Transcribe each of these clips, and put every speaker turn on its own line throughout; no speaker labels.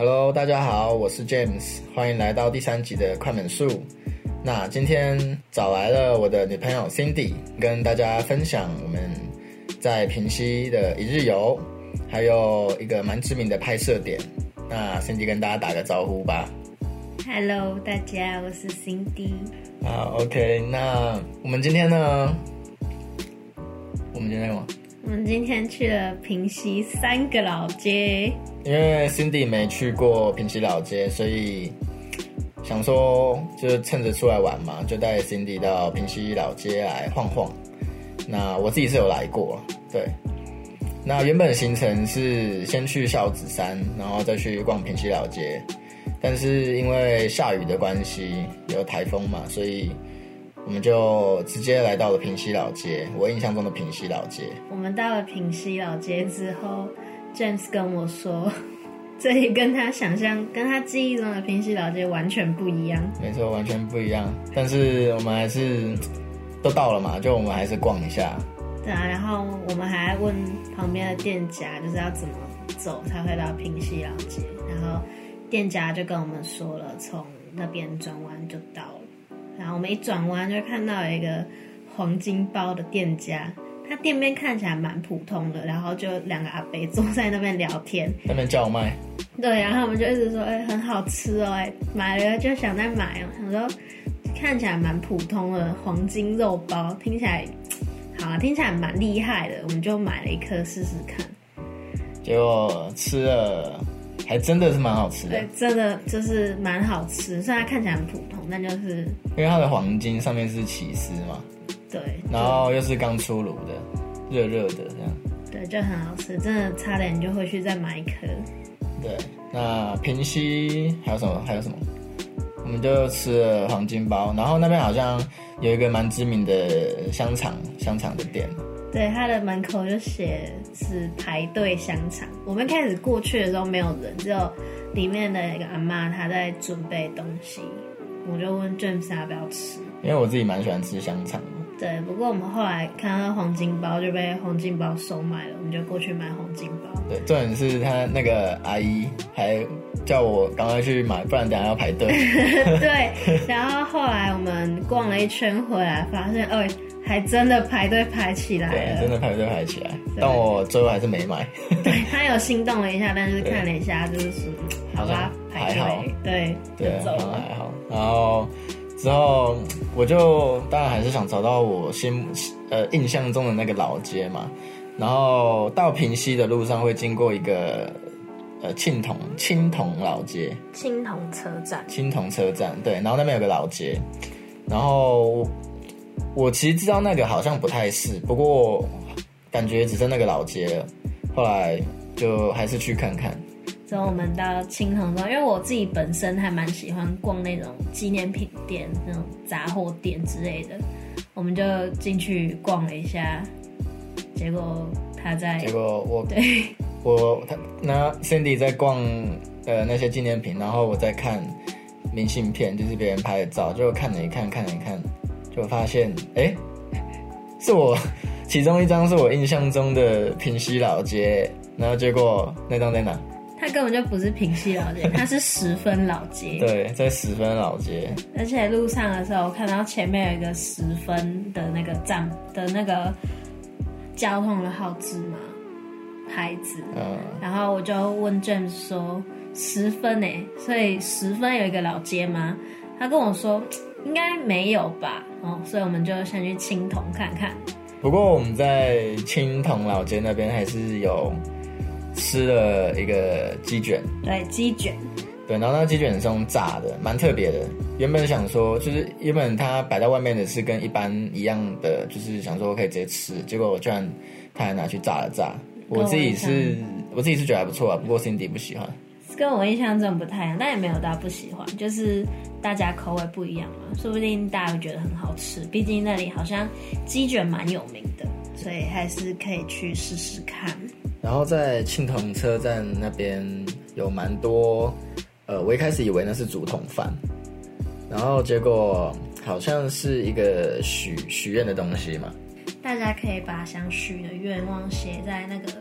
Hello，大家好，我是 James，欢迎来到第三集的快门术。那今天找来了我的女朋友 Cindy，跟大家分享我们在平西的一日游，还有一个蛮知名的拍摄点。那 Cindy 跟大家打个招呼吧。
Hello，大家，我是 Cindy。
啊，OK，那我们今天呢？我们今天干嘛？
我们今天去了平溪三个老街，
因为 Cindy 没去过平溪老街，所以想说就是趁着出来玩嘛，就带 Cindy 到平溪老街来晃晃。那我自己是有来过，对。那原本行程是先去孝子山，然后再去逛平溪老街，但是因为下雨的关系，有台风嘛，所以我们就直接来到了平西老街。我印象中的平西老街，
我们到了平西老街之后，James 跟我说，这里跟他想象、跟他记忆中的平西老街完全不一样。
没错，完全不一样。但是我们还是 都到了嘛，就我们还是逛一下。
对啊，然后我们还问旁边的店家，就是要怎么走才会到平西老街，然后店家就跟我们说了，从那边转弯就到了。然后我们一转弯就看到有一个黄金包的店家，他店面看起来蛮普通的，然后就两个阿伯坐在那边聊天，
那边叫卖，
对，然后我们就一直说，哎、很好吃哦，哎，买了就想再买哦，想说看起来蛮普通的黄金肉包，听起来好啊，听起来蛮厉害的，我们就买了一颗试试看。
结果吃了，还真的是蛮好吃的
对，，真的就是蛮好吃，虽然它看起来很普通，但就是
因为它的黄金上面是起司嘛，
对，
然后又是刚出炉的，热热的这样。
对，就很好吃，真的差点就回去再买一颗。
对，那平西还有什么？还有什么？我们就吃了黄金包，然后那边好像有一个蛮知名的香肠香肠的店，
对，它的门口就写是排队香肠。我们开始过去的时候没有人，只有里面的一个阿妈她在准备东西。我就问 James 要不要吃。
因为我自己蛮喜欢吃香肠的。
对，不过我们后来看到黄金包就被黄金包收买了，我们就过去买黄金包。
对，重点是他那个阿姨还叫我赶快去买，不然等下要排队。
对，然后后来我们逛了一圈回来，发现，哎、还真的排队排起来
对，
了。
真的排队排起来，但我最后还是没买。
对他有心动了一下，但是看了一下，就是好吧，排
还好
队，对，
对，
就走了。
好还好。然后之后我就当然还是想找到我心呃印象中的那个老街嘛。然后到平西的路上会经过一个呃青铜青铜老街，
青铜车站，
青铜车站对，然后那边有个老街，然后我其实知道那个好像不太是，不过感觉只剩那个老街了。后来就还是去看看。
之后我们到青藤庄，因为我自己本身还蛮喜欢逛那种纪念品店、那种杂货店之类的，我们就进去逛了一下，结果他在
结果我
对
我他那 Cindy 在逛呃那些纪念品，然后我在看明信片，就是别人拍的照，就看了一看，看了一看，就发现哎、诶是我其中一张是我印象中的平西老街，然后结果那张在哪？
它根本就不是平西老街，它是十分老街。
对，在十分老街。
而且路上的时候，我看到前面有一个十分的那个站的那个交通的号志嘛牌子，
嗯，
然后我就问 James 说十分诶，所以十分有一个老街吗？他跟我说应该没有吧，哦，所以我们就先去青铜看看。
不过我们在青铜老街那边还是有吃了一个鸡卷，
对，鸡卷，
对，然后那鸡卷是用炸的，蛮特别的。原本想说，就是原本它摆在外面的是跟一般一样的，就是想说可以直接吃，结果我居然他还拿去炸了炸。我自己是我自己是觉得还不错啊，不过 Cindy 不喜欢。
跟我印象中不太一样，但也没有到不喜欢，就是大家口味不一样嘛，说不定大家会觉得很好吃。毕竟那里好像鸡卷蛮有名的，所以还是可以去试试看。
然后在青铜车站那边有蛮多，呃，我一开始以为那是竹筒饭，然后结果好像是一个许许愿的东西嘛。
大家可以把想许的愿望写在那个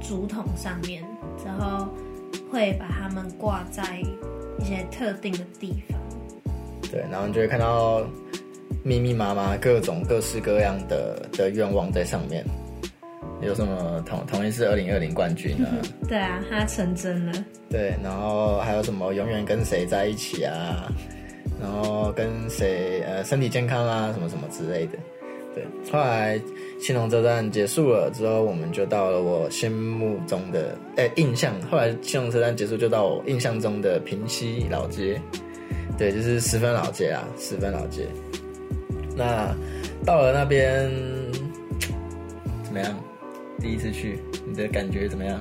竹筒上面，之后会把它们挂在一些特定的地方。
对，然后你就会看到密密麻麻各种各式各样的的愿望在上面。有什么同同一是二零二零冠军啊？
对啊，他成真了。
对，然后还有什么永远跟谁在一起啊？然后跟谁呃身体健康啊，什么什么之类的。对，后来青龙车站结束了之后，我们就到了我心目中的哎印象。后来青龙车站结束，就到我印象中的平西老街。对，就是十分老街啊，十分老街。那到了那边怎么样？第一次去，你的感觉怎么样？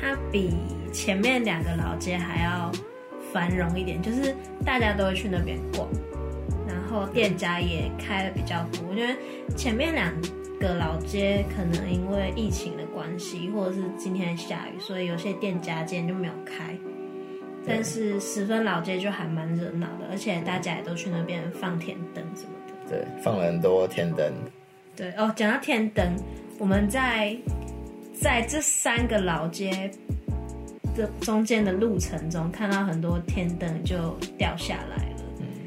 它比前面两个老街还要繁荣一点，就是大家都会去那边逛，后店家也开的比较多。我觉得前面两个老街可能因为疫情的关系，或者是今天下雨，所以有些店家今天就没有开。但是十分老街就还蛮热闹的，而且大家也都去那边放天灯什么的。
对，放了很多天灯。
对哦，讲到天灯，我们在在这三个老街的中间的路程中，看到很多天灯就掉下来了。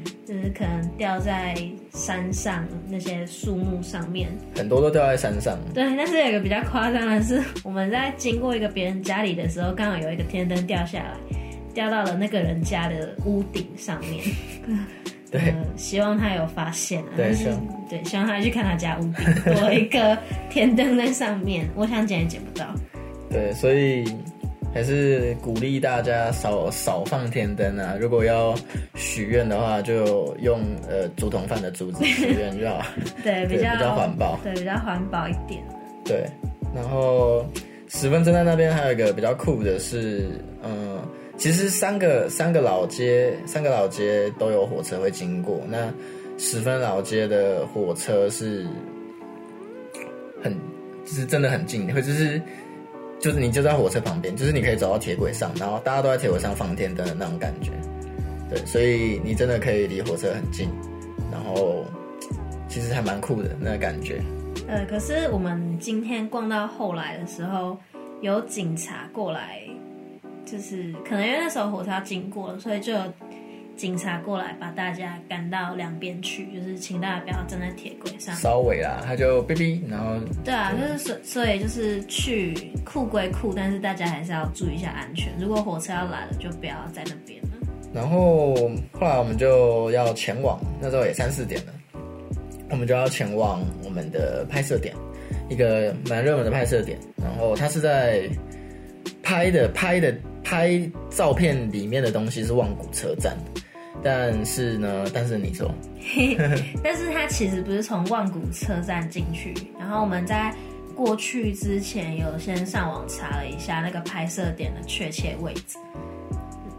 嗯，就是可能掉在山上那些树木上面，
很多都掉在山上。
对，但是有一个比较夸张的是，我们在经过一个别人家里的时候，刚好有一个天灯掉下来。掉到了那个人家的屋顶上面，
对，
希望他有发现，
对，
对，希望他去看他家屋顶多一个天灯在上面，我想捡也捡不到，
对，所以还是鼓励大家少少放天灯啊，如果要许愿的话，就用呃竹筒饭的竹子许愿就好，
对，
比
较
比较环保，
对，比较环保一点，
对，然后十分正在那边还有一个比较酷的是，嗯。其实三个三个老街，三个老街都有火车会经过。那十分老街的火车是很，就是真的很近，会就是就是你就在火车旁边，就是你可以走到铁轨上，然后大家都在铁轨上放天灯的那种感觉。对，所以你真的可以离火车很近，然后其实还蛮酷的那个感觉。
呃，可是我们今天逛到后来的时候，有警察过来。就是可能因为那时候火车要经过了，所以就警察过来把大家赶到两边去，就是请大家不要站在铁轨上。
稍微啦，他就哔哔，然后
对啊，就是所所以就是去酷归酷，但是大家还是要注意一下安全。如果火车要来了，就不要在那边了。
然后后来我们就要前往，那时候也三四点了，我们就要前往我们的拍摄点，一个蛮热门的拍摄点。然后他是在拍的拍的。拍照片里面的东西是望古车站，但是呢，但是你说，
但是它其实不是从望古车站进去，然后我们在过去之前有先上网查了一下那个拍摄点的确切位置，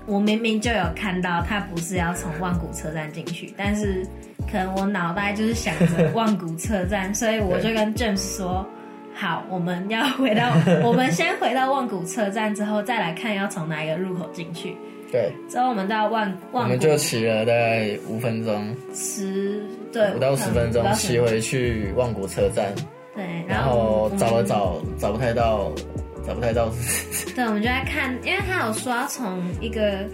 我明明就有看到他不是要从望古车站进去，但是可能我脑袋就是想着望古车站，所以我就跟 James 说。好，我们要回到，我们先回到万古车站之后，再来看要从哪一个入口进去。
对，
之后我们到万万，
我们就骑了大概五分钟，
十对
五到十分钟骑回去万古车站。
对，
然后找了找，找不太到，找不太到。
对，我们就在看，因为他有说要从一个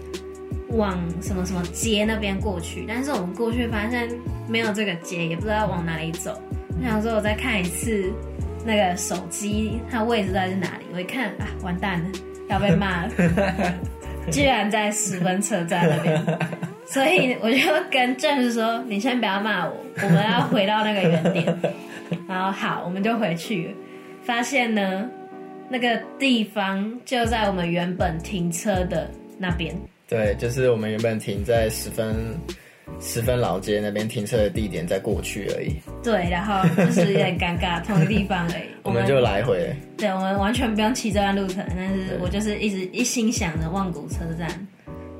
往什么什么街那边过去，但是我们过去发现没有这个街，也不知道往哪里走。我想说，我再看一次。那个手机它位置到底是哪里？我一看啊，完蛋了，要被骂了，居然在十分车站那边，所以我就跟郑师说：“你先不要骂我，我们要回到那个原点。”然后好，我们就回去，发现呢，那个地方就在我们原本停车的那边。
对，就是我们原本停在十分。十分老街那边停车的地点再过去而已。
对，然后就是有点尴尬，同一个地方而已。
我们就来回。
对，我们完全不用骑这段路程，但是我就是一直一心想着望古车站，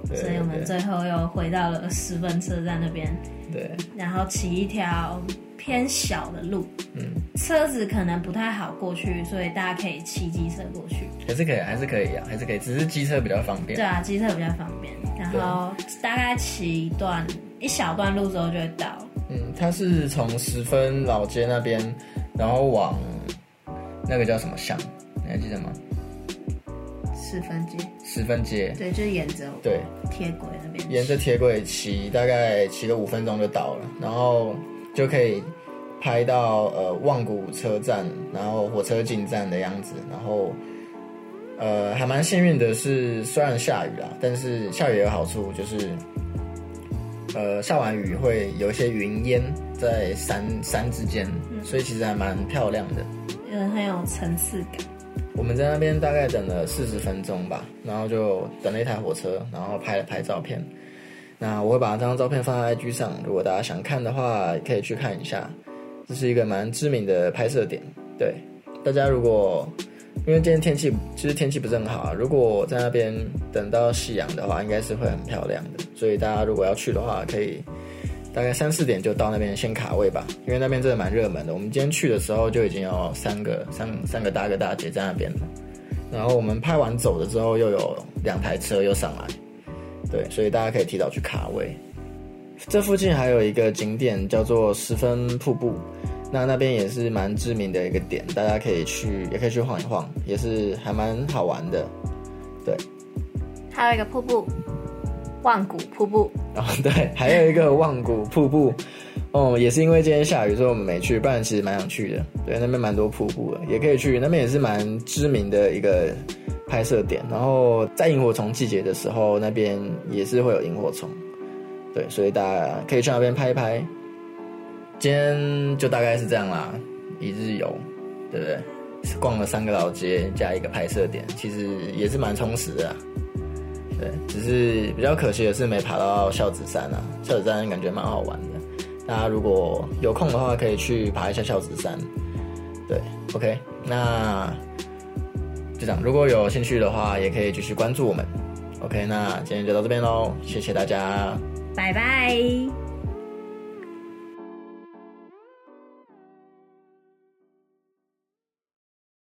所以我们最后又回到了十分车站那边。
对。
然后骑一条偏小的路，嗯，车子可能不太好过去，所以大家可以骑机车过去。
还是可以，还是可以啊，还是可以，只是机车比较方便。
对啊，机车比较方便。然后大概骑一段。一小段路之后就会到。
嗯，它是从十分老街那边，然后往那个叫什么巷？你还记得吗？
十分街，
十分街，
对，就是沿着
对，
铁轨那边，
沿着铁轨骑，大概骑个五分钟就到了，然后就可以拍到呃望谷车站，然后火车进站的样子，然后呃还蛮幸运的是，虽然下雨啦，但是下雨有好处就是。呃，下完雨会有一些云烟在山山之间，所以其实还蛮漂亮的，
嗯，很有层次感。
我们在那边大概等了四十分钟吧，然后就等了一台火车，然后拍了拍照片。那我会把这张照片放在 IG 上，如果大家想看的话，可以去看一下。这是一个蛮知名的拍摄点，对大家如果。因为今天天气其实天气不是很好啊，如果在那边等到夕阳的话，应该是会很漂亮的。所以大家如果要去的话，可以大概三四点就到那边先卡位吧，因为那边真的蛮热门的。我们今天去的时候就已经有三个三三个大哥大姐在那边了，然后我们拍完走了之后，又有两台车又上来，对，所以大家可以提早去卡位。这附近还有一个景点叫做十分瀑布。那那边也是蛮知名的一个点，大家可以去，也可以去晃一晃，也是还蛮好玩的。对，
还有一个瀑布，望古瀑布。
哦，对，还有一个望古瀑布。哦，也是因为今天下雨，所以我们没去，不然其实蛮想去的。对，那边蛮多瀑布的，也可以去。那边也是蛮知名的一个拍摄点。然后在萤火虫季节的时候，那边也是会有萤火虫。对，所以大家可以去那边拍一拍。今天就大概是这样啦，一日游，对不对？逛了三个老街加一个拍摄点，其实也是蛮充实的。对，只是比较可惜的是没爬到孝子山啊。孝子山感觉蛮好玩的，大家如果有空的话可以去爬一下孝子山。对，OK，那就这样。如果有兴趣的话，也可以继续关注我们。OK，那今天就到这边喽，谢谢大家，
拜拜。